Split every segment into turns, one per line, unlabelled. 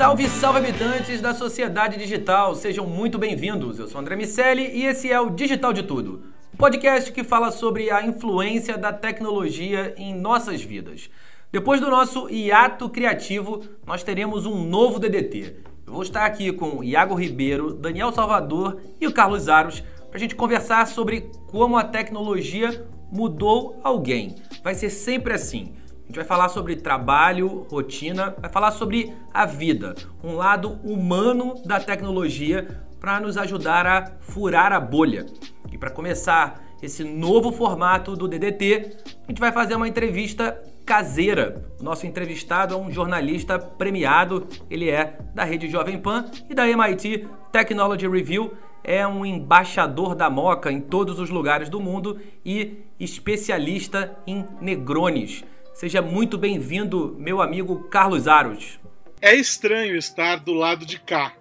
Salve, salve habitantes da sociedade digital, sejam muito bem-vindos. Eu sou André Miceli e esse é o Digital de Tudo, um podcast que fala sobre a influência da tecnologia em nossas vidas. Depois do nosso hiato criativo, nós teremos um novo DDT. Eu vou estar aqui com Iago Ribeiro, Daniel Salvador e o Carlos Aros para a gente conversar sobre como a tecnologia mudou alguém. Vai ser sempre assim. Gente vai falar sobre trabalho, rotina, vai falar sobre a vida, um lado humano da tecnologia para nos ajudar a furar a bolha. E para começar esse novo formato do DDT, a gente vai fazer uma entrevista caseira. O nosso entrevistado é um jornalista premiado, ele é da rede Jovem Pan e da MIT Technology Review, é um embaixador da Moca em todos os lugares do mundo e especialista em negrones. Seja muito bem-vindo, meu amigo Carlos Aros.
É estranho estar do lado de cá.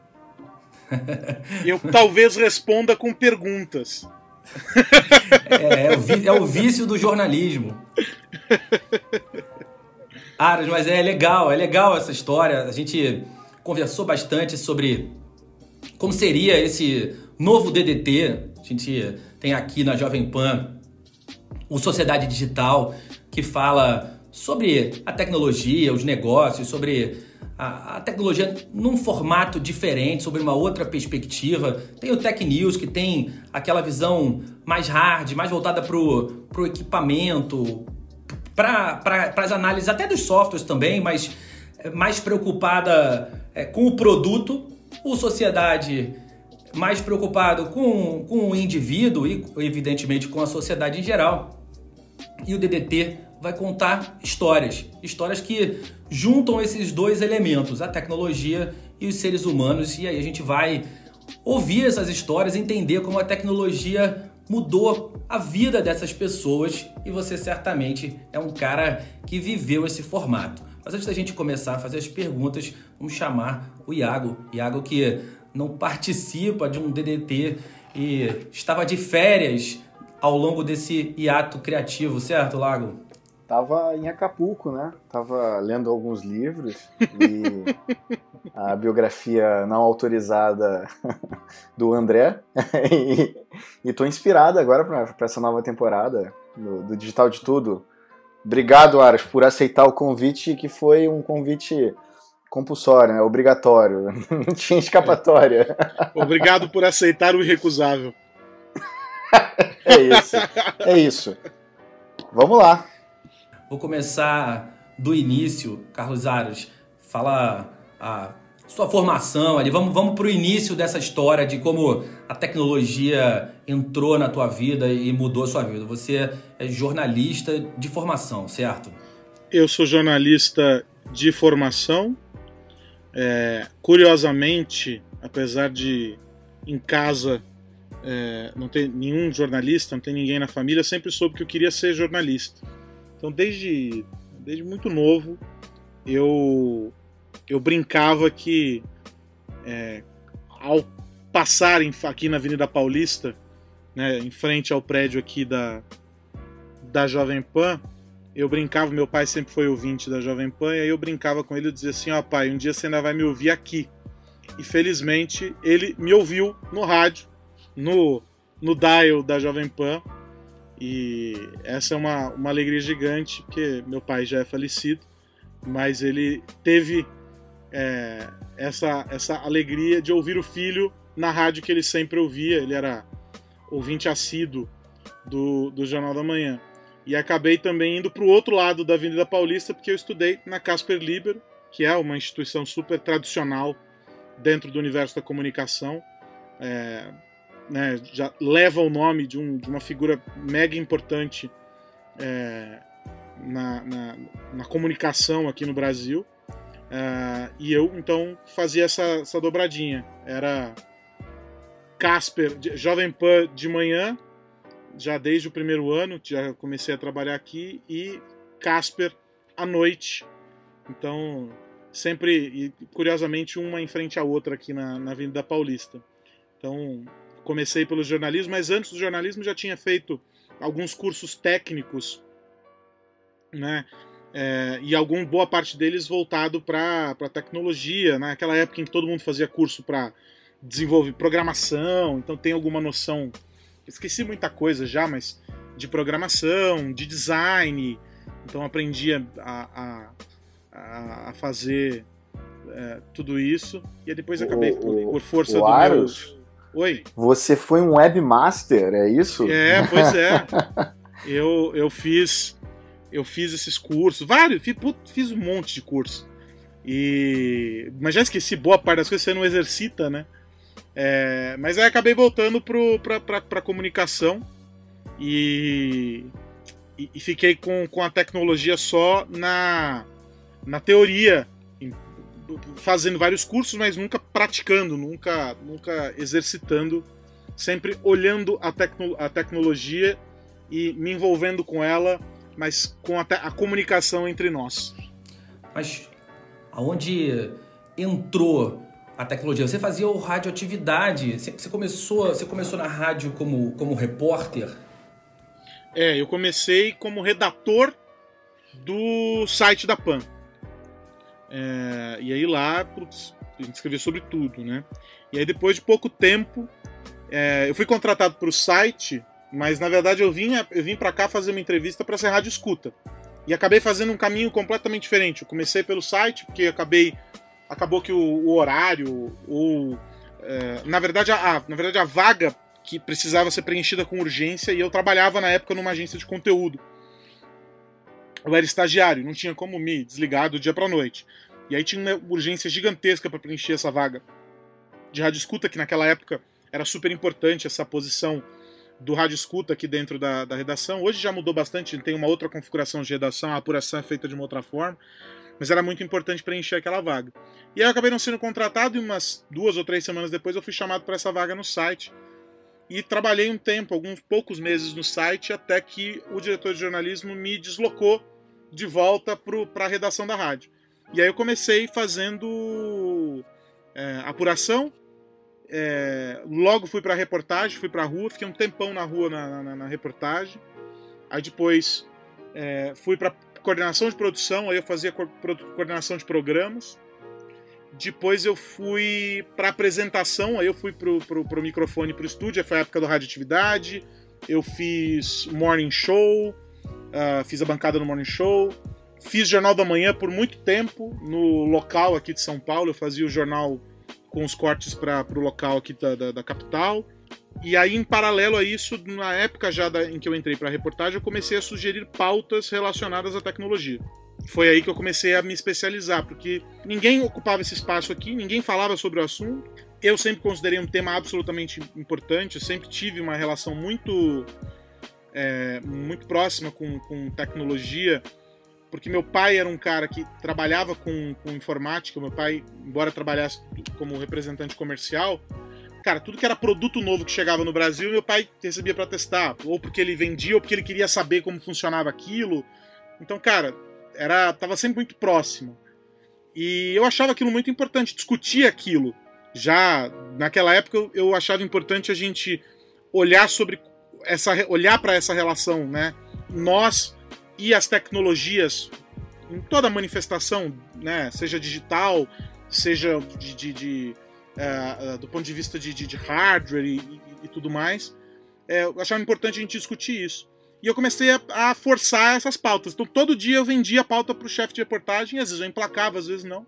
Eu talvez responda com perguntas.
É, é o, vi- é o vício do jornalismo. Aras, mas é legal, é legal essa história. A gente conversou bastante sobre como seria esse novo DDT. A gente tem aqui na Jovem Pan o Sociedade Digital, que fala sobre a tecnologia, os negócios, sobre a, a tecnologia num formato diferente, sobre uma outra perspectiva. Tem o Tech News, que tem aquela visão mais hard, mais voltada para o equipamento, para as análises até dos softwares também, mas é, mais preocupada é, com o produto. O Sociedade mais preocupado com, com o indivíduo e, evidentemente, com a sociedade em geral. E o DDT vai contar histórias, histórias que juntam esses dois elementos, a tecnologia e os seres humanos. E aí a gente vai ouvir essas histórias, entender como a tecnologia mudou a vida dessas pessoas e você certamente é um cara que viveu esse formato. Mas antes da gente começar a fazer as perguntas, vamos chamar o Iago. Iago que não participa de um DDT e estava de férias ao longo desse hiato criativo, certo, Lago?
Tava em Acapulco, né? Tava lendo alguns livros e a biografia não autorizada do André e, e tô inspirado agora para essa nova temporada do, do Digital de Tudo. Obrigado, Aras, por aceitar o convite que foi um convite compulsório, né? Obrigatório. Não tinha escapatória.
Obrigado por aceitar o irrecusável.
É isso. É isso. Vamos lá.
Vou começar do início, Carlos Aros. Fala a sua formação ali. Vamos, vamos para o início dessa história de como a tecnologia entrou na tua vida e mudou a sua vida. Você é jornalista de formação, certo?
Eu sou jornalista de formação. É, curiosamente, apesar de em casa é, não ter nenhum jornalista, não tem ninguém na família, sempre soube que eu queria ser jornalista. Então, desde, desde muito novo, eu, eu brincava que é, ao passar em- aqui na Avenida Paulista, né, em frente ao prédio aqui da, da Jovem Pan, eu brincava, meu pai sempre foi ouvinte da Jovem Pan, e aí eu brincava com ele e dizia assim: ó, pai, um dia você ainda vai me ouvir aqui. E felizmente ele me ouviu no rádio, no, no dial da Jovem Pan. E essa é uma, uma alegria gigante, porque meu pai já é falecido, mas ele teve é, essa, essa alegria de ouvir o filho na rádio que ele sempre ouvia. Ele era ouvinte assíduo do, do Jornal da Manhã. E acabei também indo para o outro lado da Avenida Paulista, porque eu estudei na Casper Libero, que é uma instituição super tradicional dentro do universo da comunicação. É, né, já leva o nome de, um, de uma figura mega importante é, na, na, na, comunicação aqui no Brasil. É, e eu, então, fazia essa, essa dobradinha. Era Casper, Jovem Pan de manhã, já desde o primeiro ano, já comecei a trabalhar aqui, e Casper à noite. Então, sempre, curiosamente, uma em frente à outra aqui na, na Avenida Paulista. Então, comecei pelo jornalismo, mas antes do jornalismo já tinha feito alguns cursos técnicos, né? É, e algum boa parte deles voltado para tecnologia, naquela né? época em que todo mundo fazia curso para desenvolver programação, então tem alguma noção esqueci muita coisa já, mas de programação, de design. Então aprendi a, a, a, a fazer é, tudo isso. E depois acabei,
o,
por, por, força
o
do
Aros.
Oi?
Você foi um webmaster, é isso?
É, pois é. eu, eu fiz eu fiz esses cursos, vários, fiz, fiz um monte de curso. E mas já esqueci boa parte das coisas você não exercita, né? É, mas aí acabei voltando para comunicação e, e, e, fiquei com, com a tecnologia só na, na teoria, fazendo vários cursos, mas nunca praticando, nunca, nunca exercitando, sempre olhando a, tecno, a tecnologia e me envolvendo com ela, mas com a, a comunicação entre nós.
Mas aonde entrou a tecnologia. Você fazia o radioatividade. Você começou, você começou na rádio como, como repórter?
É, eu comecei como redator do site da PAN. É, e aí lá, putz, a gente escrevia sobre tudo, né? E aí depois de pouco tempo, é, eu fui contratado para o site, mas na verdade eu vim, eu vim para cá fazer uma entrevista para ser rádio escuta. E acabei fazendo um caminho completamente diferente. Eu comecei pelo site, porque acabei acabou que o, o horário, ou. É, na, verdade, a, na verdade, a vaga que precisava ser preenchida com urgência, e eu trabalhava na época numa agência de conteúdo. Eu era estagiário, não tinha como me desligar do dia para noite. E aí tinha uma urgência gigantesca para preencher essa vaga de rádio escuta, que naquela época era super importante essa posição do rádio escuta aqui dentro da, da redação. Hoje já mudou bastante, tem uma outra configuração de redação, a apuração é feita de uma outra forma mas era muito importante preencher aquela vaga. E aí eu acabei não sendo contratado e umas duas ou três semanas depois eu fui chamado para essa vaga no site. E trabalhei um tempo, alguns poucos meses no site, até que o diretor de jornalismo me deslocou de volta para a redação da rádio. E aí eu comecei fazendo é, apuração, é, logo fui para reportagem, fui para a rua, fiquei um tempão na rua na, na, na reportagem. Aí depois é, fui para coordenação de produção, aí eu fazia co coordenação de programas. Depois eu fui para apresentação, aí eu fui pro, pro, pro microfone pro estúdio, foi a época do Radioatividade. Eu fiz Morning Show, uh, fiz a bancada no Morning Show. Fiz Jornal da Manhã por muito tempo no local aqui de São Paulo. Eu fazia o jornal com os cortes para o local aqui da, da, da capital. E aí, em paralelo a isso, na época já da, em que eu entrei para a reportagem, eu comecei a sugerir pautas relacionadas à tecnologia. Foi aí que eu comecei a me especializar, porque ninguém ocupava esse espaço aqui, ninguém falava sobre o assunto. Eu sempre considerei um tema absolutamente importante, eu sempre tive uma relação muito, é, muito próxima com, com tecnologia, porque meu pai era um cara que trabalhava com, com informática. Meu pai, embora trabalhasse como representante comercial, Cara, tudo que era produto novo que chegava no Brasil, meu pai recebia para testar, ou porque ele vendia, ou porque ele queria saber como funcionava aquilo. Então, cara, era tava sempre muito próximo. E eu achava aquilo muito importante, discutir aquilo. Já naquela época eu achava importante a gente olhar sobre essa olhar para essa relação, né? Nós e as tecnologias em toda manifestação, né, seja digital, seja de, de, de é, do ponto de vista de, de, de hardware e, e, e, tudo mais, é, eu achava importante a gente discutir isso. E eu comecei a, a forçar essas pautas. Então todo dia eu vendia a pauta para o chefe de reportagem, às vezes eu emplacava, às vezes não.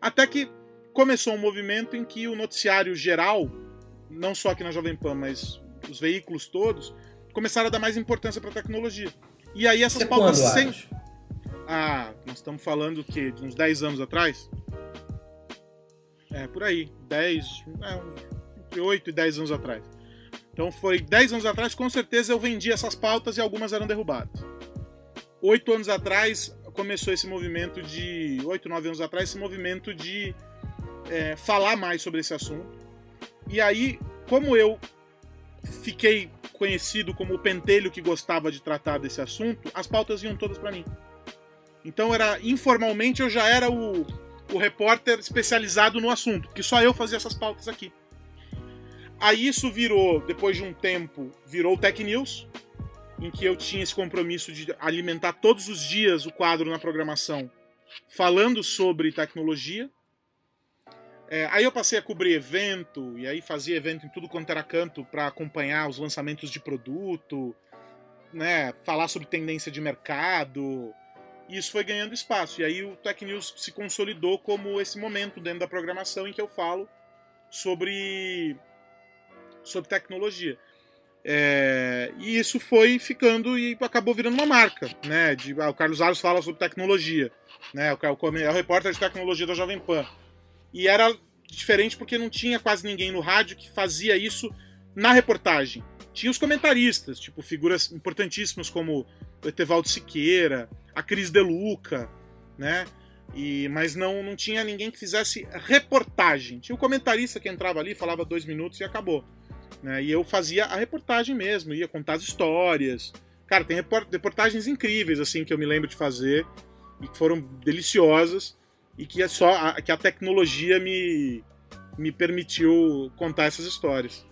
Até que começou um movimento em que o noticiário geral, não só aqui na Jovem Pan, mas os veículos todos, começaram a dar mais importância para a tecnologia. E aí essas
Você
pautas
quando,
sem... Ah, nós estamos falando que de uns 10 anos atrás? É, por aí. 10, é, entre 8 e 10 anos atrás. Então foi 10 anos atrás, com certeza eu vendi essas pautas e algumas eram derrubadas. Oito anos atrás começou esse movimento de. 8, 9 anos atrás, esse movimento de é, falar mais sobre esse assunto. E aí, como eu fiquei conhecido como o pentelho que gostava de tratar desse assunto, as pautas iam todas para mim. Então era informalmente eu já era o, o repórter especializado no assunto, porque só eu fazia essas pautas aqui. Aí isso virou, depois de um tempo, virou o Tech News, em que eu tinha esse compromisso de alimentar todos os dias o quadro na programação falando sobre tecnologia. É, aí eu passei a cobrir evento, e aí fazia evento em tudo quanto era canto para acompanhar os lançamentos de produto, né, falar sobre tendência de mercado, e isso foi ganhando espaço. E aí o Tech News se consolidou como esse momento dentro da programação em que eu falo sobre, sobre tecnologia. É, e isso foi ficando e acabou virando uma marca, né? De, ah, o Carlos Aros fala sobre tecnologia, né? O, o, é o repórter de tecnologia da Jovem Pan. E era diferente porque não tinha quase ninguém no rádio que fazia isso na reportagem. Tinha os comentaristas, tipo figuras importantíssimas como o Etevaldo Siqueira, a Cris De Luca, né? E, mas não, não tinha ninguém que fizesse reportagem. Tinha o comentarista que entrava ali, falava dois minutos e acabou. Né? E eu fazia a reportagem mesmo, ia contar as histórias. Cara, tem reportagens incríveis assim que eu me lembro de fazer e que foram deliciosas e que é só a, que a tecnologia me, me permitiu contar essas histórias.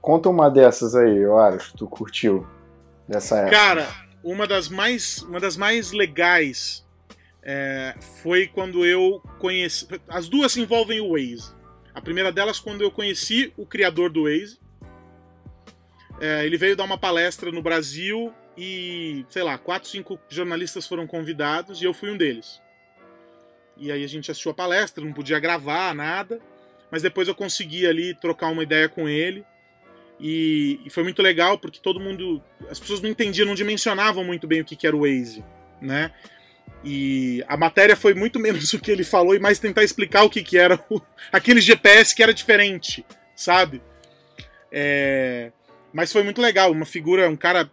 Conta uma dessas aí, eu acho, que tu curtiu dessa época.
Cara, uma das mais, uma das mais legais é, foi quando eu conheci. As duas envolvem o Waze. A primeira delas, quando eu conheci o criador do Waze. É, ele veio dar uma palestra no Brasil e, sei lá, quatro, cinco jornalistas foram convidados e eu fui um deles. E aí a gente assistiu a palestra, não podia gravar nada, mas depois eu consegui ali trocar uma ideia com ele. E, e, foi muito legal porque todo mundo. As pessoas não entendiam, não dimensionavam muito bem o que, que era o Waze, né? E a matéria foi muito menos o que ele falou e mais tentar explicar o que, que era o, aquele GPS que era diferente, sabe? É, mas foi muito legal, uma figura, um cara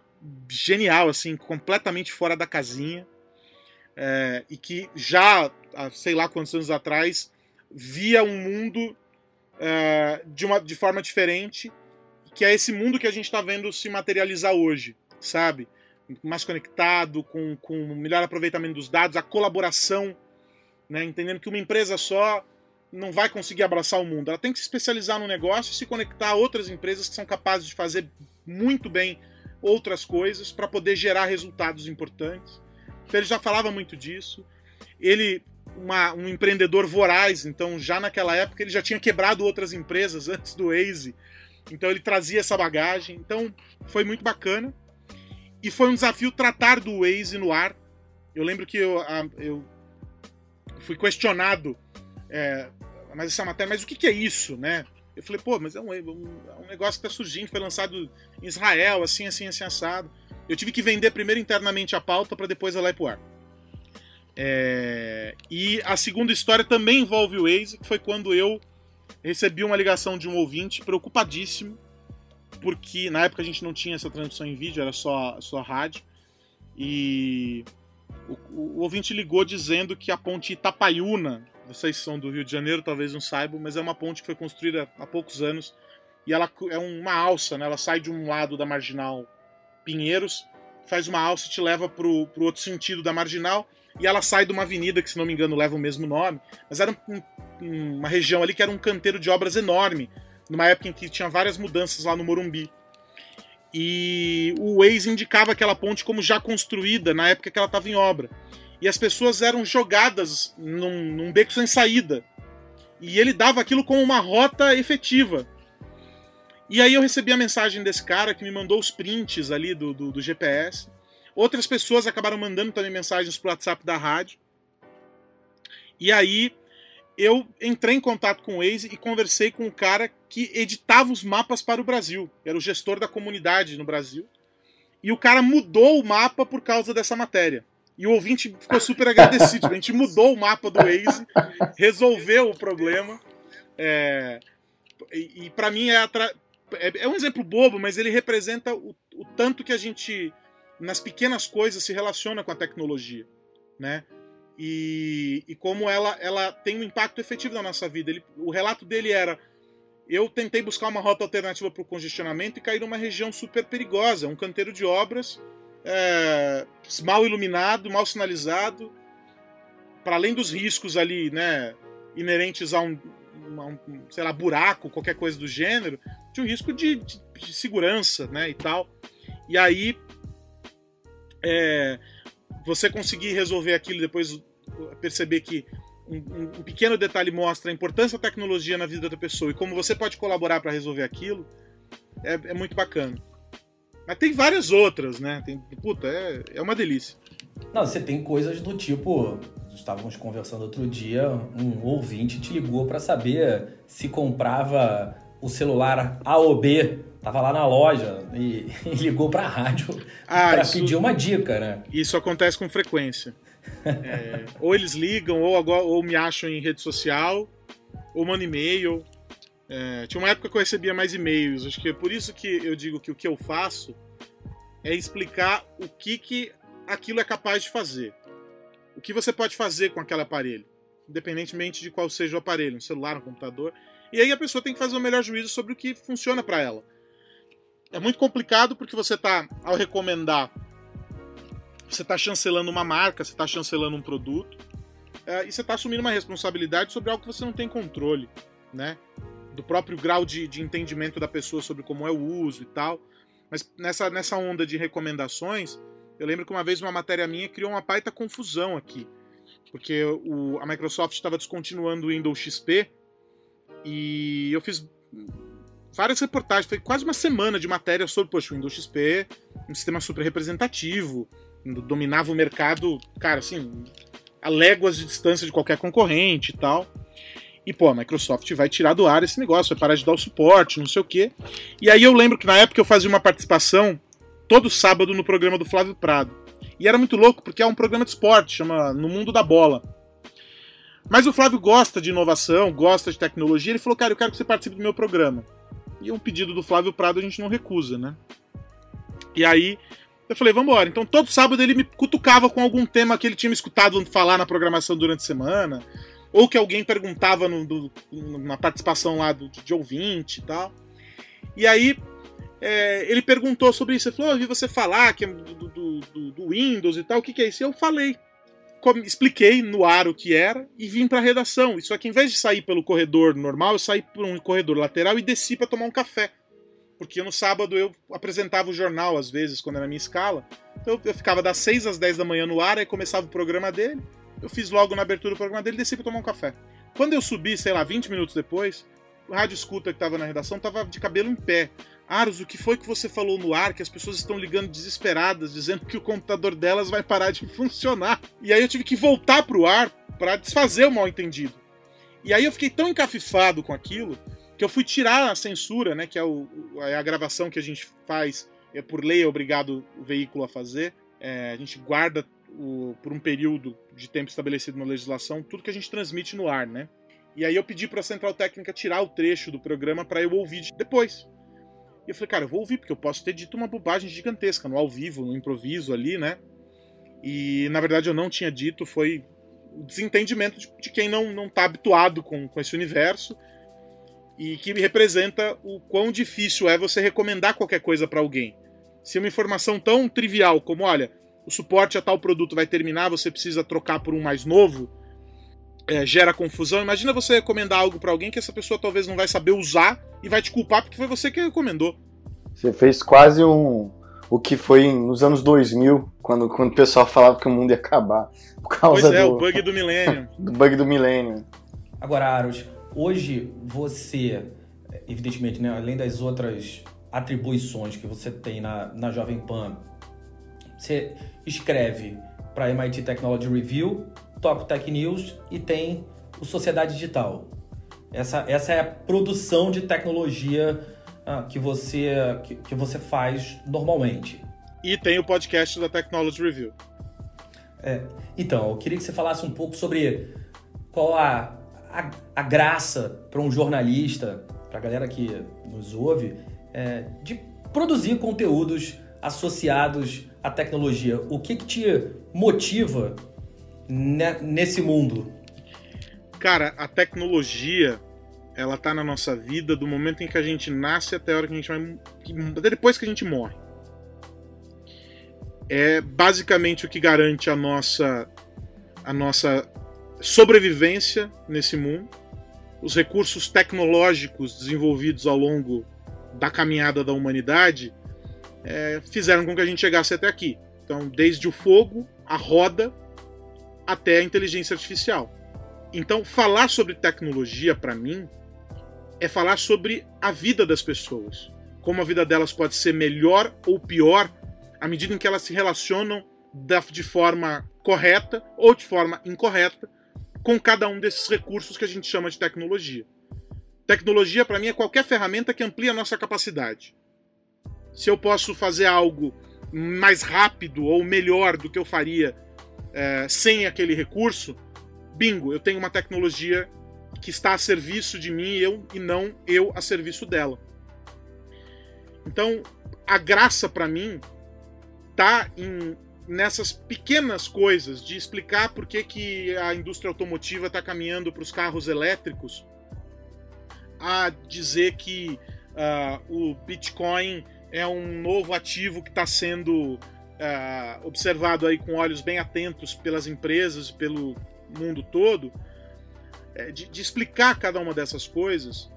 genial, assim, completamente fora da casinha. É, e que já, há sei lá quantos anos atrás, via um mundo é, de, uma, de forma diferente que é esse mundo que a gente está vendo se materializar hoje, sabe? Mais conectado, com, com melhor aproveitamento dos dados, a colaboração, né? entendendo que uma empresa só não vai conseguir abraçar o mundo. Ela tem que se especializar no negócio e se conectar a outras empresas que são capazes de fazer muito bem outras coisas para poder gerar resultados importantes. Então ele já falava muito disso. Ele, uma, um empreendedor voraz, então já naquela época ele já tinha quebrado outras empresas antes do Waze então ele trazia essa bagagem. Então foi muito bacana. E foi um desafio tratar do Waze no ar. Eu lembro que eu, eu fui questionado, é, mas essa matéria, mas o que, que, é isso, né? Eu falei, pô, mas é um, é um negócio que está surgindo, foi lançado em Israel, assim, assim, assim, assado. Eu tive que vender primeiro internamente a pauta para depois ela ir pro ar. É, e a segunda história também envolve o Waze, que foi quando eu recebi uma ligação de um ouvinte preocupadíssimo, porque na época a gente não tinha essa transmissão em vídeo, era só, só rádio. E o, o, o ouvinte ligou dizendo que a ponte Itapaiuna, vocês são do Rio de Janeiro, talvez não saibam, mas é uma ponte que foi construída há poucos anos e ela é uma alça, né? Ela sai de um lado da marginal Pinheiros, faz uma alça e te leva para o outro sentido da marginal e ela sai de uma avenida que, se não me engano, leva o mesmo nome, mas era um, um, uma região ali que era um canteiro de obras enorme, numa época em que tinha várias mudanças lá no Morumbi. e o Waze indicava aquela ponte como já construída na época que ela estava em obra. E as pessoas eram jogadas num, num beco sem saída. E ele dava aquilo como uma rota efetiva. E aí eu recebi a mensagem desse cara que me mandou os prints ali do, do, do GPS. Outras pessoas acabaram mandando também mensagens pro WhatsApp da rádio. E aí eu entrei em contato com o Waze e conversei com o cara que editava os mapas para o Brasil. Era o gestor da comunidade no Brasil. E o cara mudou o mapa por causa dessa matéria. E o ouvinte ficou super agradecido. A gente mudou o mapa do Waze, resolveu o problema. É, e, e para mim é, é, é, um exemplo bobo, mas ele representa o, o tanto que a gente, nas pequenas coisas, se relaciona com a tecnologia. Né? e, e como ela, ela tem um impacto efetivo na nossa vida. Ele, o relato dele era: eu tentei buscar uma rota alternativa para o congestionamento e caí numa região super perigosa, um canteiro de obras, é, mal iluminado, mal sinalizado, para além dos riscos ali, né, inerentes a um, um, sei lá, buraco, qualquer coisa do gênero, tinha um risco de, de, de segurança, né, e tal. E aí, é, você conseguir resolver aquilo depois perceber que um, um, pequeno detalhe mostra a importância da tecnologia na vida da pessoa e como você pode colaborar para resolver aquilo, é, é, muito bacana. Mas tem várias outras, né? Tem, puta, é, é uma delícia.
Não, você tem coisas do tipo. Estávamos conversando outro dia, um ouvinte te ligou para saber se comprava o celular A ou B tava lá na loja e, e ligou pra rádio ah, para pedir uma dica, né?
Isso acontece com frequência. É, ou eles ligam, ou, agora, ou me acham em rede social, ou mandam e-mail. É, tinha uma época que eu recebia mais e-mails. Acho que é por isso que eu digo que o que eu faço é explicar o que, que aquilo é capaz de fazer. O que você pode fazer com aquele aparelho, independentemente de qual seja o aparelho, um celular, um computador. E aí a pessoa tem que fazer o melhor juízo sobre o que funciona para ela. É muito complicado porque você está, ao recomendar, você está chancelando uma marca, você está chancelando um produto, é, e você está assumindo uma responsabilidade sobre algo que você não tem controle, né? Do próprio grau de, de entendimento da pessoa sobre como é o uso e tal. Mas nessa, nessa onda de recomendações, eu lembro que uma vez uma matéria minha criou uma baita confusão aqui. Porque o, a Microsoft estava descontinuando o Windows XP e eu fiz várias reportagens, foi quase uma semana de matéria sobre poxa, o Windows XP, um sistema super representativo, dominava o mercado, cara, assim, a léguas de distância de qualquer concorrente e tal. E, pô, a Microsoft vai tirar do ar esse negócio, vai parar de dar o suporte, não sei o quê. E aí eu lembro que na época eu fazia uma participação todo sábado no programa do Flávio Prado. E era muito louco, porque é um programa de esporte, chama No Mundo da Bola. Mas o Flávio gosta de inovação, gosta de tecnologia, ele falou, cara, eu quero que você participe do meu programa. E um pedido do Flávio Prado a gente não recusa, né? E aí eu falei, vamos embora. Então todo sábado ele me cutucava com algum tema que ele tinha me escutado falar na programação durante a semana, ou que alguém perguntava no, do, na participação lá do, de ouvinte e tal. E aí é, ele perguntou sobre isso. Ele falou: Eu vi você falar que é do, do, do, Windows e tal, o que, que é isso? E eu falei expliquei no ar o que era e vim para a redação. Isso aqui, em vez de sair pelo corredor normal, eu saí por um corredor lateral e desci para tomar um café. Porque no sábado eu apresentava o jornal, às vezes, quando era minha escala. Então eu ficava das 6 às 10 da manhã no ar, aí começava o programa dele. Eu fiz logo na abertura do programa dele desci para tomar um café. Quando eu subi, sei lá, 20 minutos depois, o rádio escuta que estava na redação estava de cabelo em pé. Aros, o que foi que você falou no ar? Que as pessoas estão ligando desesperadas, dizendo que o computador delas vai parar de funcionar. E aí eu tive que voltar pro ar para desfazer o mal entendido. E aí eu fiquei tão encafifado com aquilo que eu fui tirar a censura, né? Que é, o, é a gravação que a gente faz, é por lei é obrigado o veículo a fazer. É, a gente guarda o, por um período de tempo estabelecido na legislação tudo que a gente transmite no ar, né? E aí eu pedi para a central técnica tirar o trecho do programa para eu ouvir depois. E eu falei, cara, eu vou ouvir, porque eu posso ter dito uma bobagem gigantesca no ao vivo, no improviso ali, né? E na verdade eu não tinha dito, foi o desentendimento de, de quem não, não tá habituado com, com esse universo e que representa o quão difícil é você recomendar qualquer coisa para alguém. Se uma informação tão trivial como, olha, o suporte a tal produto vai terminar, você precisa trocar por um mais novo, é, gera confusão. Imagina você recomendar algo para alguém que essa pessoa talvez não vai saber usar e vai te culpar porque foi você que recomendou.
Você fez quase um o que foi nos anos 2000, quando, quando o pessoal falava que o mundo ia acabar. Por causa
Pois é,
do,
o bug do milênio.
do bug do milênio.
Agora, Aros, hoje você, evidentemente, né, além das outras atribuições que você tem na, na Jovem Pan, você escreve para MIT Technology Review, toca o Tech News e tem o Sociedade Digital. Essa, essa é a produção de tecnologia ah, que, você, que, que você faz normalmente.
E tem o podcast da Technology Review.
É, então, eu queria que você falasse um pouco sobre qual a, a, a graça para um jornalista, para a galera que nos ouve, é, de produzir conteúdos associados à tecnologia. O que, que te motiva ne- nesse mundo?
Cara, a tecnologia, ela tá na nossa vida do momento em que a gente nasce até a hora que a gente vai. até depois que a gente morre. É basicamente o que garante a nossa, a nossa sobrevivência nesse mundo. Os recursos tecnológicos desenvolvidos ao longo da caminhada da humanidade é, fizeram com que a gente chegasse até aqui. Então, desde o fogo, a roda, até a inteligência artificial. Então, falar sobre tecnologia, para mim, é falar sobre a vida das pessoas. Como a vida delas pode ser melhor ou pior à medida em que elas se relacionam da- de forma correta ou de forma incorreta com cada um desses recursos que a gente chama de tecnologia. Tecnologia, para mim, é qualquer ferramenta que amplia a nossa capacidade. Se eu posso fazer algo mais rápido ou melhor do que eu faria eh, sem aquele recurso, bingo, eu tenho uma tecnologia que está a serviço de mim eu, e não eu a serviço dela. Então, a graça para mim tá em, nessas pequenas coisas de explicar por que, que a indústria automotiva está caminhando para os carros elétricos, a dizer que ah, o Bitcoin é um novo ativo que está sendo ah, observado aí com olhos bem atentos pelas empresas pelo mundo todo, é, de, de explicar cada uma dessas coisas,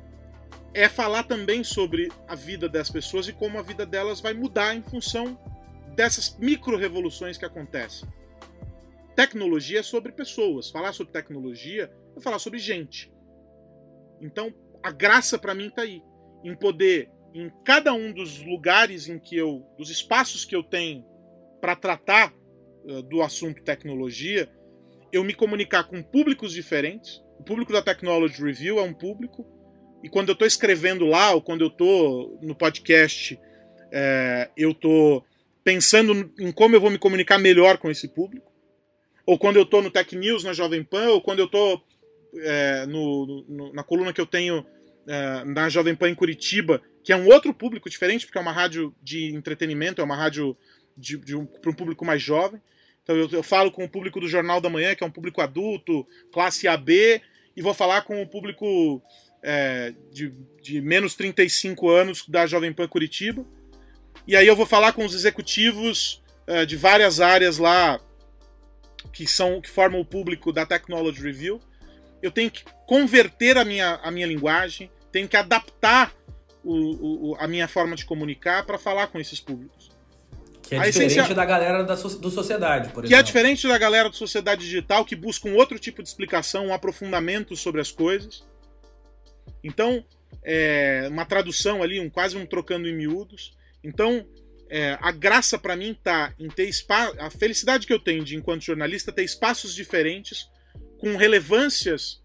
é falar também sobre a vida das pessoas e como a vida delas vai mudar em função dessas micro-revoluções que acontecem. Tecnologia é sobre pessoas. Falar sobre tecnologia é falar sobre gente. Então, a graça para mim tá aí. Em poder, em cada um dos lugares em que eu. dos espaços que eu tenho para tratar uh, do assunto tecnologia, eu me comunicar com públicos diferentes. O público da Technology Review é um público. E quando eu estou escrevendo lá, ou quando eu estou no podcast, é, eu estou pensando em como eu vou me comunicar melhor com esse público. Ou quando eu estou no Tech News, na Jovem Pan, ou quando eu estou é, no, no, na coluna que eu tenho é, na Jovem Pan em Curitiba, que é um outro público diferente, porque é uma rádio de entretenimento, é uma rádio um, para um público mais jovem. Então eu, eu, falo com o público do Jornal da Manhã, que é um público adulto, classe AB, e vou falar com o público é, de, de menos 35 anos da Jovem Pan Curitiba. E aí eu vou falar com os executivos é, de várias áreas lá que são que formam o público da Technology Review. Eu tenho que converter a minha, a minha linguagem, tenho que adaptar o, o, a minha forma de comunicar para falar com esses públicos.
Que é a diferente da galera da so do sociedade, por
que
exemplo.
Que é diferente da galera da sociedade digital que busca um outro tipo de explicação, um aprofundamento sobre as coisas. Então, é, uma tradução ali, um, quase um trocando em miúdos. Então, é, a graça para mim tá em ter espaço. A felicidade que eu tenho de, enquanto jornalista, ter espaços diferentes com relevâncias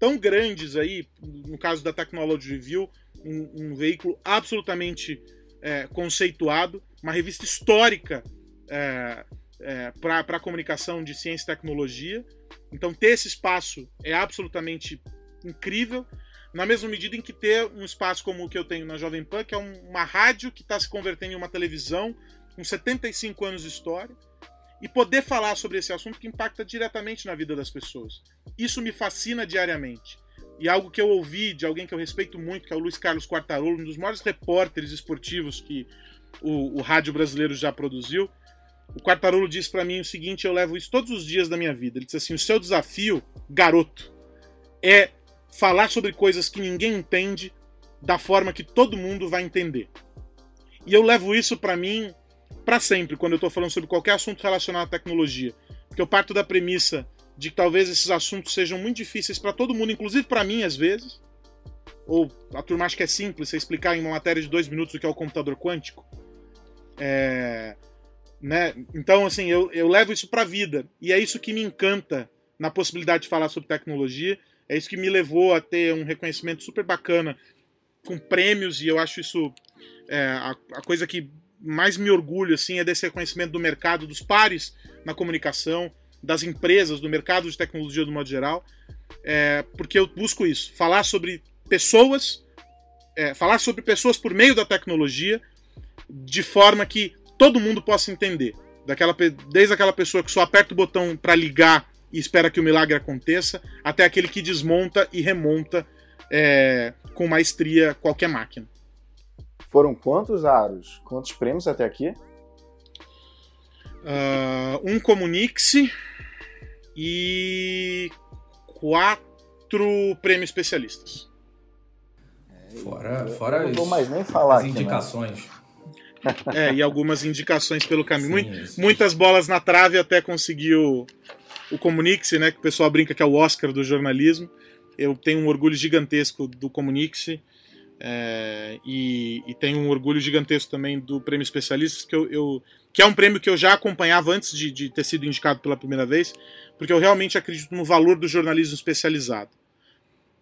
tão grandes aí, no caso da Technology Review, um, um veículo absolutamente é, conceituado, uma revista histórica é, é, para a comunicação de ciência e tecnologia. Então, ter esse espaço é absolutamente incrível na mesma medida em que ter um espaço como o que eu tenho na Jovem Pan, que é uma rádio que está se convertendo em uma televisão, com 75 anos de história, e poder falar sobre esse assunto que impacta diretamente na vida das pessoas. Isso me fascina diariamente. E algo que eu ouvi de alguém que eu respeito muito, que é o Luiz Carlos Quartarolo, um dos maiores repórteres esportivos que o, o rádio brasileiro já produziu. O Quartarolo disse para mim o seguinte: eu levo isso todos os dias da minha vida. Ele disse assim: o seu desafio, garoto, é falar sobre coisas que ninguém entende da forma que todo mundo vai entender. E eu levo isso para mim para sempre quando eu tô falando sobre qualquer assunto relacionado à tecnologia. Porque eu parto da premissa de que talvez esses assuntos sejam muito difíceis para todo mundo, inclusive para mim às vezes. Ou a turma acha que é simples você explicar em uma matéria de dois minutos o que é o computador quântico. É, né? Então, assim, eu, eu levo isso para a vida. E é isso que me encanta na possibilidade de falar sobre tecnologia. É isso que me levou a ter um reconhecimento super bacana com prêmios, e eu acho isso é, a, a coisa que mais me orgulho assim, é desse reconhecimento do mercado, dos pares na comunicação, das empresas, do mercado de tecnologia do modo geral, é, porque eu busco isso, falar sobre pessoas, é, falar sobre pessoas por meio da tecnologia, de forma que todo mundo possa entender. Daquela, desde aquela pessoa que só aperta o botão para ligar e espera que o milagre aconteça, até aquele que desmonta e remonta é, com maestria qualquer máquina.
Foram quantos aros? Quantos prêmios até aqui?
Uh, um Comunix e quatro prêmios especialistas.
Fora, fora
não vou mais nem falar
as
aqui, né?
indicações.
É, e algumas indicações pelo caminho.
Sim, isso.
muitas bolas na trave até conseguir o, o Comunix, né? Que o pessoal brinca que é o Oscar do jornalismo. Eu tenho um orgulho gigantesco do Comunix. É, e, e tenho um orgulho gigantesco também do Prêmio Especialistas, que, eu, eu- que é um prêmio que eu já acompanhava antes de, de ter sido indicado pela primeira vez, porque eu realmente acredito no valor do jornalismo especializado.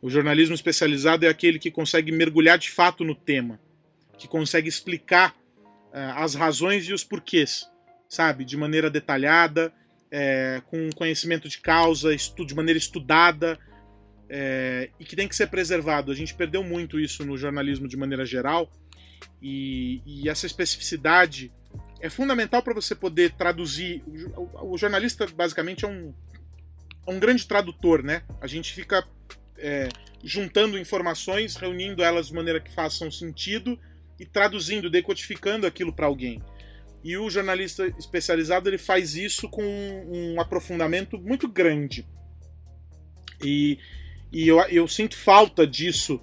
O jornalismo especializado é aquele que consegue mergulhar de fato no tema, que consegue explicar ah, as razões e os porquês, sabe? De maneira detalhada, é, com conhecimento de causa, de maneira estudada, é, e que tem que ser preservado. A gente perdeu muito isso no jornalismo de maneira geral, e, e essa especificidade é fundamental para você poder traduzir. O, o jornalista, basicamente, é um, é um grande tradutor, né? A gente fica é, juntando informações, reunindo elas de maneira que façam sentido e traduzindo, decodificando aquilo para alguém. E o jornalista especializado ele faz isso com um aprofundamento muito grande. E, e eu, eu sinto falta disso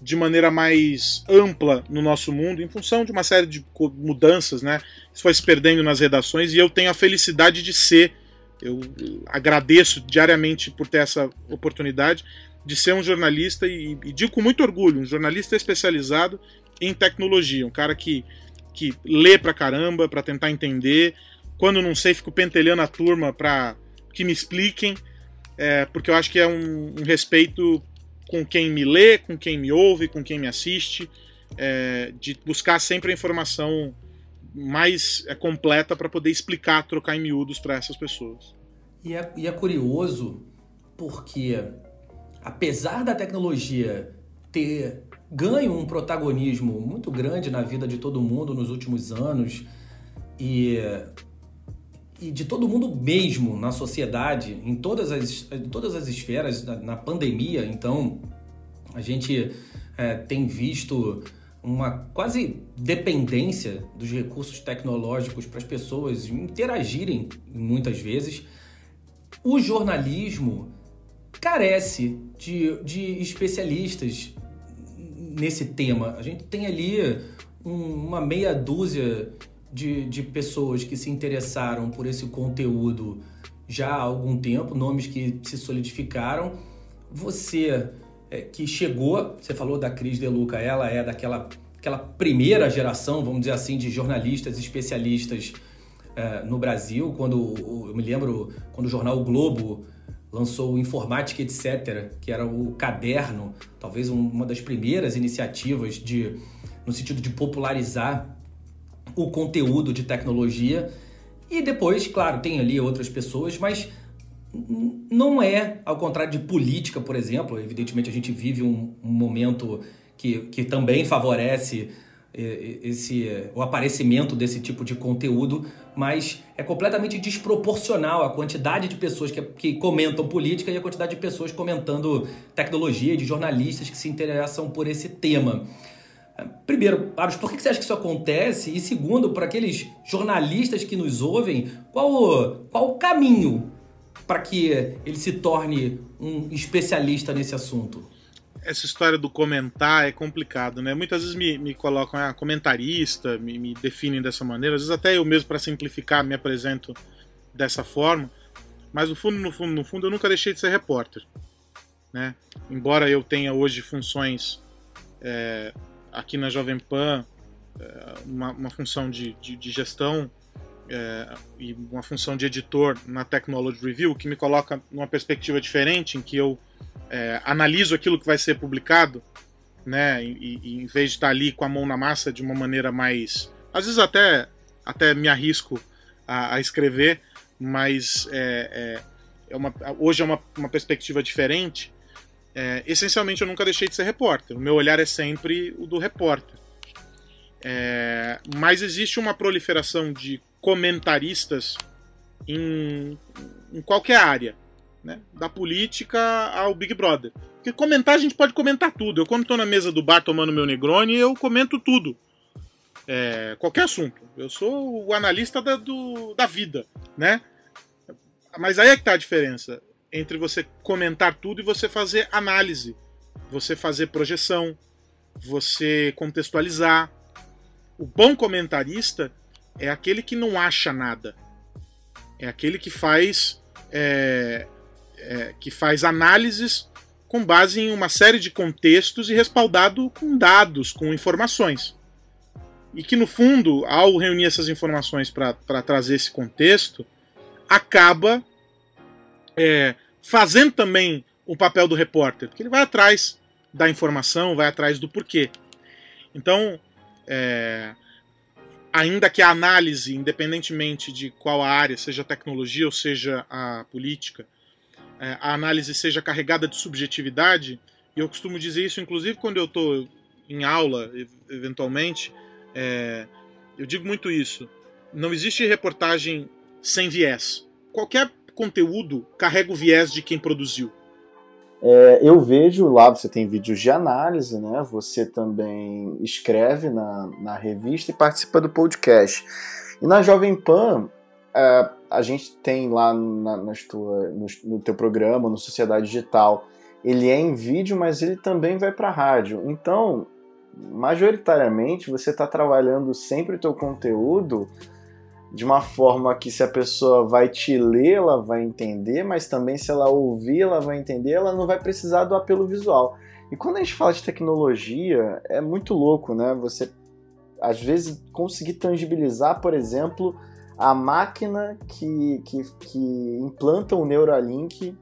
de maneira mais ampla no nosso mundo, em função de uma série de mudanças, né? Isso foi se perdendo nas redações e eu tenho a felicidade de ser. Eu agradeço diariamente por ter essa oportunidade de ser um jornalista e, e digo com muito orgulho, um jornalista especializado em tecnologia, um cara que, que lê pra caramba pra tentar entender. Quando não sei, fico pentelhando a turma pra que me expliquem, é, porque eu acho que é um, um respeito com quem me lê, com quem me ouve, com quem me assiste, é, de buscar sempre a informação mais é, completa para poder explicar, trocar em miúdos para essas pessoas.
E é, e é curioso porque, apesar da tecnologia ter ganho um protagonismo muito grande na vida de todo mundo nos últimos anos e, e de todo mundo mesmo na sociedade, em todas as, em todas as esferas, na, pandemia, então, a gente é, tem visto uma quase dependência dos recursos tecnológicos para as pessoas interagirem muitas vezes. O jornalismo carece de, de especialistas nesse tema. A gente tem ali um- uma meia dúzia de, de pessoas que se interessaram por esse conteúdo já há algum tempo, nomes que se solidificaram. Você é, que chegou, você falou da Cris De Luca, ela é daquela aquela primeira geração, vamos dizer assim, de jornalistas especialistas é, no Brasil, quando eu me lembro quando o jornal o Globo lançou o Informática Etc., que era o caderno, talvez um- uma das primeiras iniciativas de no sentido de popularizar o conteúdo de tecnologia. E depois, claro, tem ali outras pessoas, mas não é, ao contrário de política, por exemplo, evidentemente a gente vive um, um momento que, que também favorece eh, esse, o aparecimento desse tipo de conteúdo, mas é completamente desproporcional a quantidade de pessoas que, que comentam política e a quantidade de pessoas comentando tecnologia, de jornalistas que se interessam por esse tema. Primeiro, Aros, por que você acha que isso acontece? E segundo, para aqueles jornalistas que nos ouvem, qual, qual o caminho para que ele se torne um especialista nesse assunto?
essa história do comentar é complicado, né? Muitas vezes me, me colocam ah, comentarista, me, me definem dessa maneira. Às vezes até eu mesmo, para simplificar, me apresento dessa forma. Mas no fundo, no fundo, no fundo, eu nunca deixei de ser repórter. Né? Embora eu tenha hoje funções é, aqui na Jovem Pan, é, uma, uma, função de, de, de gestão é, e uma função de editor na Technology Review, que me coloca numa perspectiva diferente, em que eu é, analiso aquilo que vai ser publicado, né, e, e, em vez de estar ali com a mão na massa de uma maneira mais, às vezes até até me arrisco a, a escrever, mas é, é, é uma, hoje é uma, uma perspectiva diferente. É, essencialmente, eu nunca deixei de ser repórter. O meu olhar é sempre o do repórter. É, mas existe uma proliferação de comentaristas em, em qualquer área né? Da política ao Big Brother. Porque comentar a gente pode comentar tudo. Eu, quando estou na mesa do bar tomando meu Negroni, eu comento tudo. É, qualquer assunto. Eu sou o analista da, do, da vida, né? Mas aí é que tá a diferença entre você comentar tudo e você fazer análise, você fazer projeção, você contextualizar. O bom comentarista é aquele que não acha nada. É aquele que faz é, é, que faz análises com base em uma série de contextos e respaldado com dados, com informações. E que, no fundo, ao reunir essas informações para trazer esse contexto, acaba é, fazendo também o papel do repórter, porque ele vai atrás da informação, vai atrás do porquê. Então, é, ainda que a análise, independentemente de qual a área, seja a tecnologia ou seja a política, é, a análise seja carregada de subjetividade, e eu costumo dizer isso, inclusive, quando eu estou em aula, eventualmente, é, eu digo muito isso. Não existe reportagem sem viés. Qualquer conteúdo carrega o viés de quem produziu.
É, eu vejo lá, você tem vídeos de análise, né? Você também escreve na, na revista e participa do podcast. E na Jovem Pan, é, a gente tem lá na, nas tua, no, no teu programa, no Sociedade Digital, ele é em vídeo, mas ele também vai para rádio. Então, majoritariamente, você está trabalhando sempre o teu conteúdo de uma forma que se a pessoa vai te ler, ela vai entender, mas também se ela ouvir, ela vai entender, ela não vai precisar do apelo visual. E quando a gente fala de tecnologia, é muito louco, né? Você às vezes conseguir tangibilizar, por exemplo, a máquina que, que, que implanta o Neuralink,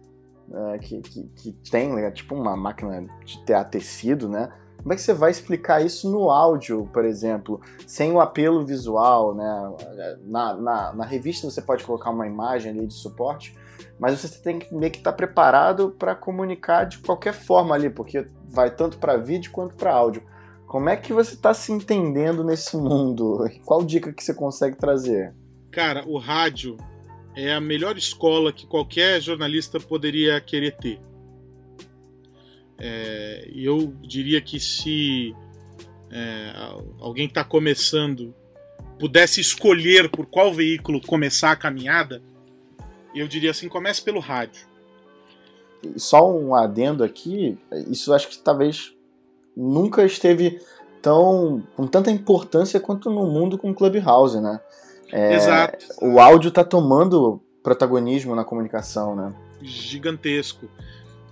é, que, que, que, tem, né, tipo uma máquina de ter tecido, né? Como é que você vai explicar isso no áudio, por exemplo, sem o apelo visual, né? Na, na, na revista você pode colocar uma imagem ali de suporte, mas você tem que meio que estar tá preparado para comunicar de qualquer forma ali, porque vai tanto para vídeo quanto para áudio. Como é que você está se entendendo nesse mundo? Qual dica que você consegue trazer?
Cara, o rádio é a melhor escola que qualquer jornalista poderia querer ter. É, eu diria que se é, alguém está começando pudesse escolher por qual veículo começar a caminhada, eu diria assim: comece pelo rádio.
Só um adendo aqui, isso acho que talvez nunca esteve tão com tanta importância quanto no mundo com Clubhouse, né? É,
Exato.
O áudio está tomando protagonismo na comunicação, né?
Gigantesco.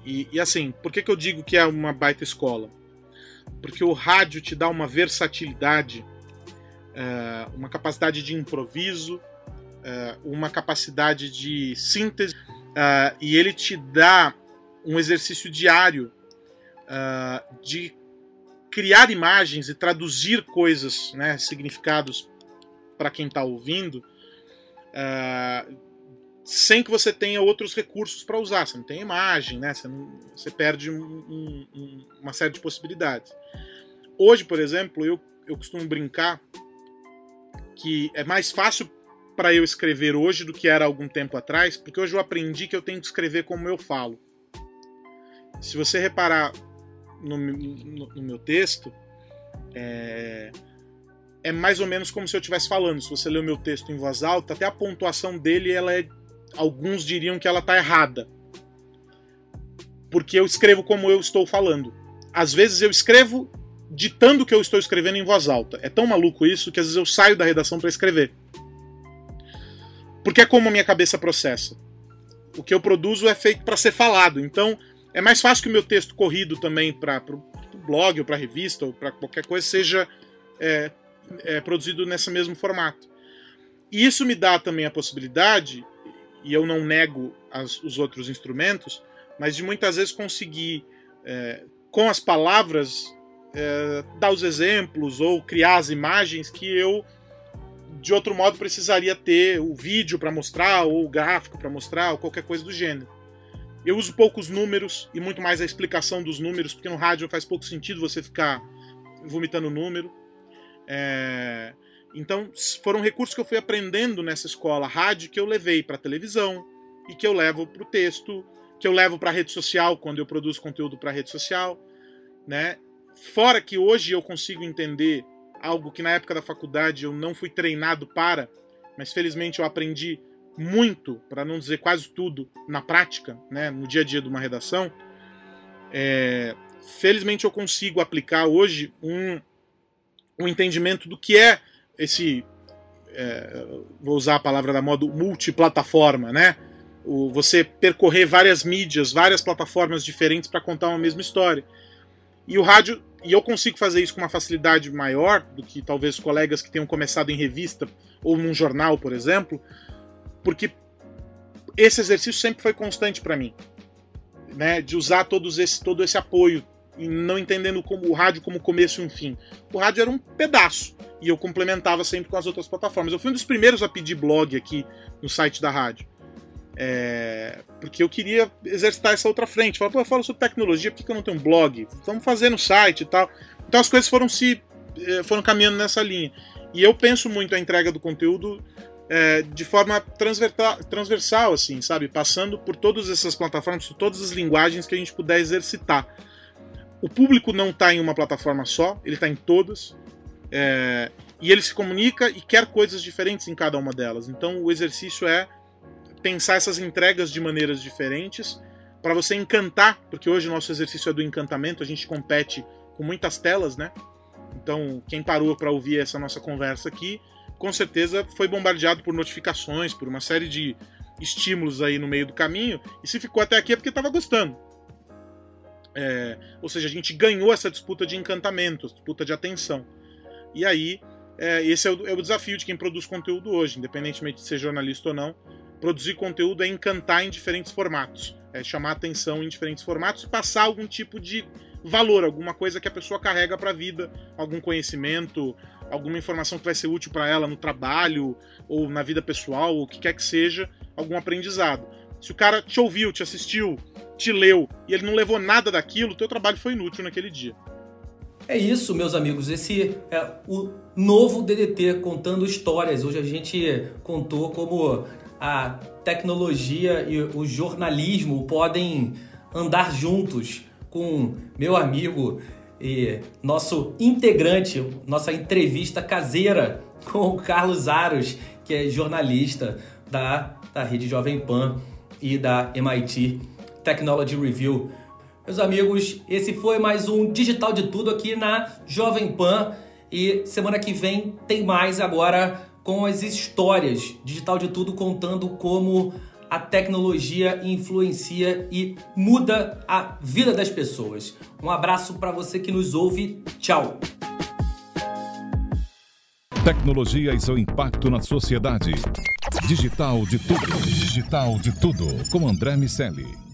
E, e, assim, por que, que eu digo que é uma baita escola? Porque o rádio te dá uma versatilidade, é, uma capacidade de improviso, é, uma capacidade de síntese, é, e ele te dá um exercício diário de criar imagens e traduzir coisas, né, significados para quem está ouvindo, uh, sem que você tenha outros recursos para usar. Você não tem imagem, né? você, não, você perde um, um, uma série de possibilidades. Hoje, por exemplo, eu, eu costumo brincar que é mais fácil para eu escrever hoje do que era algum tempo atrás, porque hoje eu aprendi que eu tenho que escrever como eu falo. Se você reparar no, no, no meu texto, é, é mais ou menos como se eu estivesse falando. Se você ler o meu texto em voz alta, até a pontuação dele, ela é, alguns diriam que ela está errada. Porque eu escrevo como eu estou falando. às vezes eu escrevo ditando o que eu estou escrevendo em voz alta. É tão maluco isso que às vezes eu saio da redação para escrever. Porque é como a minha cabeça processa. O que eu produzo é feito para ser falado. Então, é mais fácil que o meu texto corrido também para o blog ou para revista ou para qualquer coisa seja é, é, produzido nesse mesmo formato. E isso me dá também a possibilidade, e eu não nego as, os outros instrumentos, mas de muitas vezes conseguir, é, com as palavras, é, dar os exemplos ou criar as imagens que eu, de outro modo, precisaria ter o vídeo para mostrar, ou o gráfico para mostrar, ou qualquer coisa do gênero. Eu uso poucos números e muito mais a explicação dos números, porque no rádio faz pouco sentido você ficar vomitando número. É... Então, foram recursos que eu fui aprendendo nessa escola rádio que eu levei para televisão e que eu levo para o texto, que eu levo para a rede social quando eu produzo conteúdo para a rede social, né? Fora que hoje eu consigo entender algo que na época da faculdade eu não fui treinado para, mas felizmente eu aprendi muito, para não dizer quase tudo, na prática, né, no dia a dia de uma redação, é, felizmente eu consigo aplicar hoje um, um entendimento do que é esse. É, vou usar a palavra da moda, multiplataforma, né? O, você percorrer várias mídias, várias plataformas diferentes para contar uma mesma história. E o rádio, e eu consigo fazer isso com uma facilidade maior do que talvez colegas que tenham começado em revista ou num jornal, por exemplo, porque esse exercício sempre foi constante para mim, né? De usar todos esse, todo esse apoio não entendendo como o rádio como começo e um fim. O rádio era um pedaço e eu complementava sempre com as outras plataformas. Eu fui um dos primeiros a pedir blog aqui no site da rádio. É, porque eu queria exercitar essa outra frente. Falar, pô, eu falo sobre tecnologia, por que eu não tenho um blog? Vamos fazer no site e tal. Então as coisas foram se eh, foram caminhando nessa linha. E eu penso muito a entrega do conteúdo é, de forma transversal, assim, sabe? Passando por todas essas plataformas, por todas as linguagens que a gente puder exercitar. O público não está em uma plataforma só, ele está em todas. É, e ele se comunica e quer coisas diferentes em cada uma delas. Então o exercício é pensar essas entregas de maneiras diferentes para você encantar, porque hoje o nosso exercício é do encantamento, a gente compete com muitas telas, né? Então, quem parou para ouvir essa nossa conversa aqui com certeza foi bombardeado por notificações, por uma série de estímulos aí no meio do caminho, e se ficou até aqui é porque estava gostando. É, ou seja, a gente ganhou essa disputa de encantamento, disputa de atenção. E aí, é, esse é o, é o, desafio de quem produz conteúdo hoje, independentemente de ser jornalista ou não. Produzir conteúdo é encantar em diferentes formatos, é chamar atenção em diferentes formatos e passar algum tipo de valor, alguma coisa que a pessoa carrega para a vida, algum conhecimento, alguma informação que vai ser útil para ela no trabalho ou na vida pessoal, ou o que quer que seja, algum aprendizado. Se o cara te ouviu, te assistiu, te leu e ele não levou nada daquilo, teu trabalho foi inútil naquele dia.
É isso, meus amigos. Esse é o novo DDT contando histórias. Hoje a gente contou como a tecnologia e o jornalismo podem andar juntos com meu amigo e nosso integrante, nossa entrevista caseira com o Carlos Aros, que é jornalista da, da Rede Jovem Pan e da MIT Technology Review. Meus amigos, esse foi mais um Digital de Tudo aqui na Jovem Pan e semana que vem tem mais agora com as histórias Digital de Tudo contando como a tecnologia influencia e muda a vida das pessoas. Um abraço para você que nos ouve. Tchau.
Tecnologia e seu impacto na sociedade. Digital de tudo. Digital de tudo. Com André Miscelli.